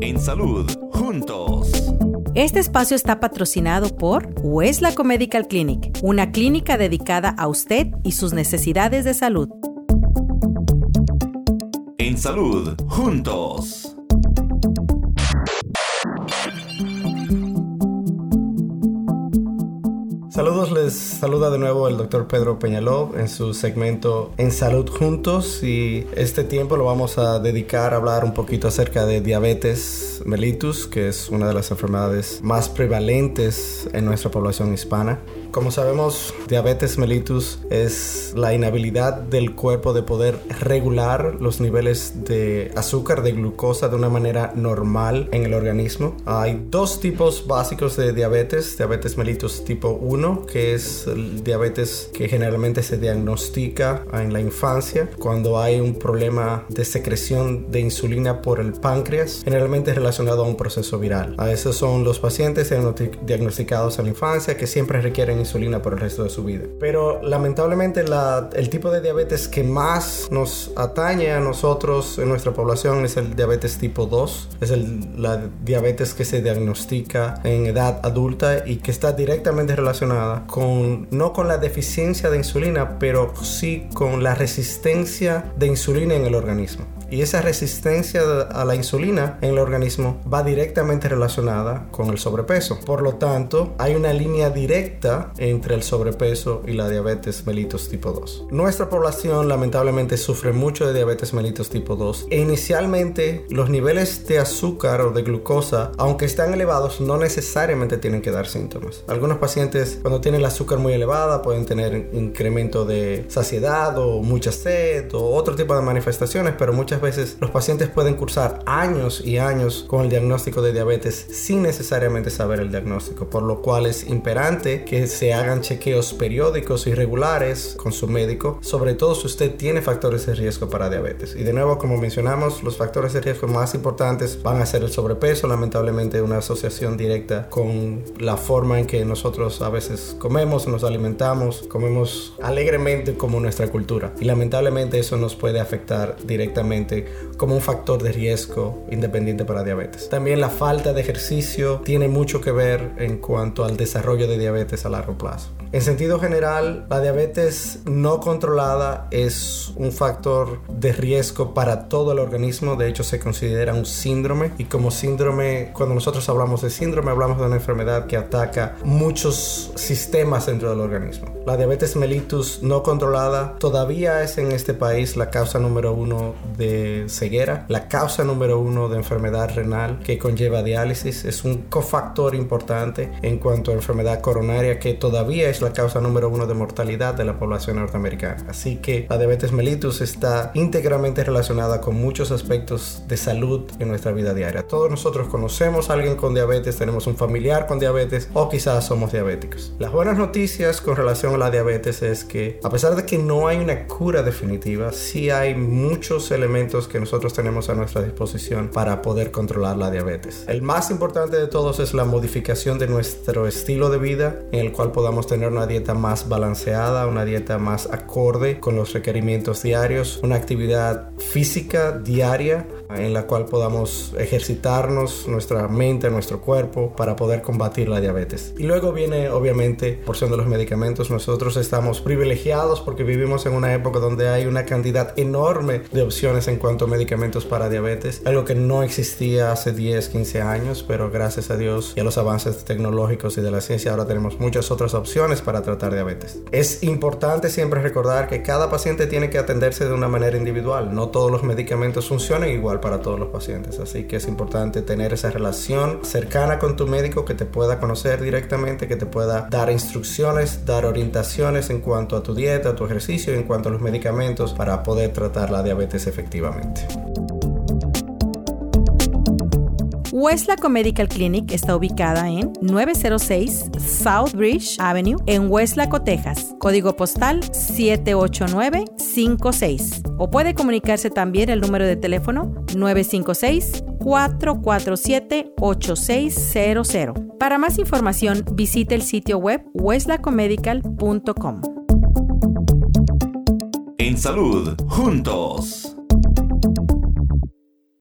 En salud, juntos. Este espacio está patrocinado por Westlaco Medical Clinic, una clínica dedicada a usted y sus necesidades de salud. En salud, juntos. Saludos, les saluda de nuevo el doctor Pedro Peñaló en su segmento En Salud Juntos y este tiempo lo vamos a dedicar a hablar un poquito acerca de diabetes mellitus, que es una de las enfermedades más prevalentes en nuestra población hispana. Como sabemos, diabetes mellitus es la inhabilidad del cuerpo de poder regular los niveles de azúcar, de glucosa de una manera normal en el organismo. Hay dos tipos básicos de diabetes, diabetes mellitus tipo 1, que es el diabetes que generalmente se diagnostica en la infancia cuando hay un problema de secreción de insulina por el páncreas, generalmente relacionado a un proceso viral. A esos son los pacientes diagnosticados en la infancia que siempre requieren insulina por el resto de su vida. Pero lamentablemente el tipo de diabetes que más nos atañe a nosotros en nuestra población es el diabetes tipo 2. Es el, la diabetes que se diagnostica en edad adulta y que está directamente relacionada con, no con la deficiencia de insulina, pero sí con la resistencia de insulina en el organismo. Y esa resistencia a la insulina en el organismo va directamente relacionada con el sobrepeso. Por lo tanto, hay una línea directa entre el sobrepeso y la diabetes mellitus tipo 2. Nuestra población lamentablemente sufre mucho de diabetes mellitus tipo 2 e inicialmente los niveles de azúcar o de glucosa, aunque están elevados, no necesariamente tienen que dar síntomas. Algunos pacientes cuando tienen el azúcar muy elevada pueden tener incremento de saciedad o mucha sed o otro tipo de manifestaciones, pero muchas veces los pacientes pueden cursar años y años con el diagnóstico de diabetes sin necesariamente saber el diagnóstico, por lo cual es imperante que se hagan chequeos periódicos y regulares con su médico, sobre todo si usted tiene factores de riesgo para diabetes. Y de nuevo, como mencionamos, los factores de riesgo más importantes van a ser el sobrepeso, lamentablemente una asociación directa con la forma en que nosotros a veces comemos, nos alimentamos, comemos alegremente como nuestra cultura. Y lamentablemente eso nos puede afectar directamente como un factor de riesgo independiente para diabetes. También la falta de ejercicio tiene mucho que ver en cuanto al desarrollo de diabetes a largo plazo. En sentido general, la diabetes no controlada es un factor de riesgo para todo el organismo, de hecho se considera un síndrome. Y como síndrome, cuando nosotros hablamos de síndrome, hablamos de una enfermedad que ataca muchos sistemas dentro del organismo. La diabetes mellitus no controlada todavía es en este país la causa número uno de ceguera, la causa número uno de enfermedad renal que conlleva diálisis, es un cofactor importante en cuanto a enfermedad coronaria que todavía es la causa número uno de mortalidad de la población norteamericana. Así que la diabetes mellitus está íntegramente relacionada con muchos aspectos de salud en nuestra vida diaria. Todos nosotros conocemos a alguien con diabetes, tenemos un familiar con diabetes o quizás somos diabéticos. Las buenas noticias con relación a la diabetes es que a pesar de que no hay una cura definitiva, sí hay muchos elementos que nosotros tenemos a nuestra disposición para poder controlar la diabetes. El más importante de todos es la modificación de nuestro estilo de vida en el cual podamos tener una dieta más balanceada, una dieta más acorde con los requerimientos diarios, una actividad física diaria en la cual podamos ejercitarnos nuestra mente, nuestro cuerpo para poder combatir la diabetes. Y luego viene obviamente porción de los medicamentos. Nosotros estamos privilegiados porque vivimos en una época donde hay una cantidad enorme de opciones en cuanto a medicamentos para diabetes, algo que no existía hace 10, 15 años, pero gracias a Dios y a los avances tecnológicos y de la ciencia ahora tenemos muchas otras opciones para tratar diabetes. Es importante siempre recordar que cada paciente tiene que atenderse de una manera individual. No todos los medicamentos funcionan igual para todos los pacientes, así que es importante tener esa relación cercana con tu médico que te pueda conocer directamente, que te pueda dar instrucciones, dar orientaciones en cuanto a tu dieta, a tu ejercicio, en cuanto a los medicamentos para poder tratar la diabetes efectivamente. Westlaco Medical Clinic está ubicada en 906 South Bridge Avenue en Westlaco, Texas, código postal 78956. O puede comunicarse también el número de teléfono 956 447 8600. Para más información, visite el sitio web westlacomedical.com. En salud, juntos.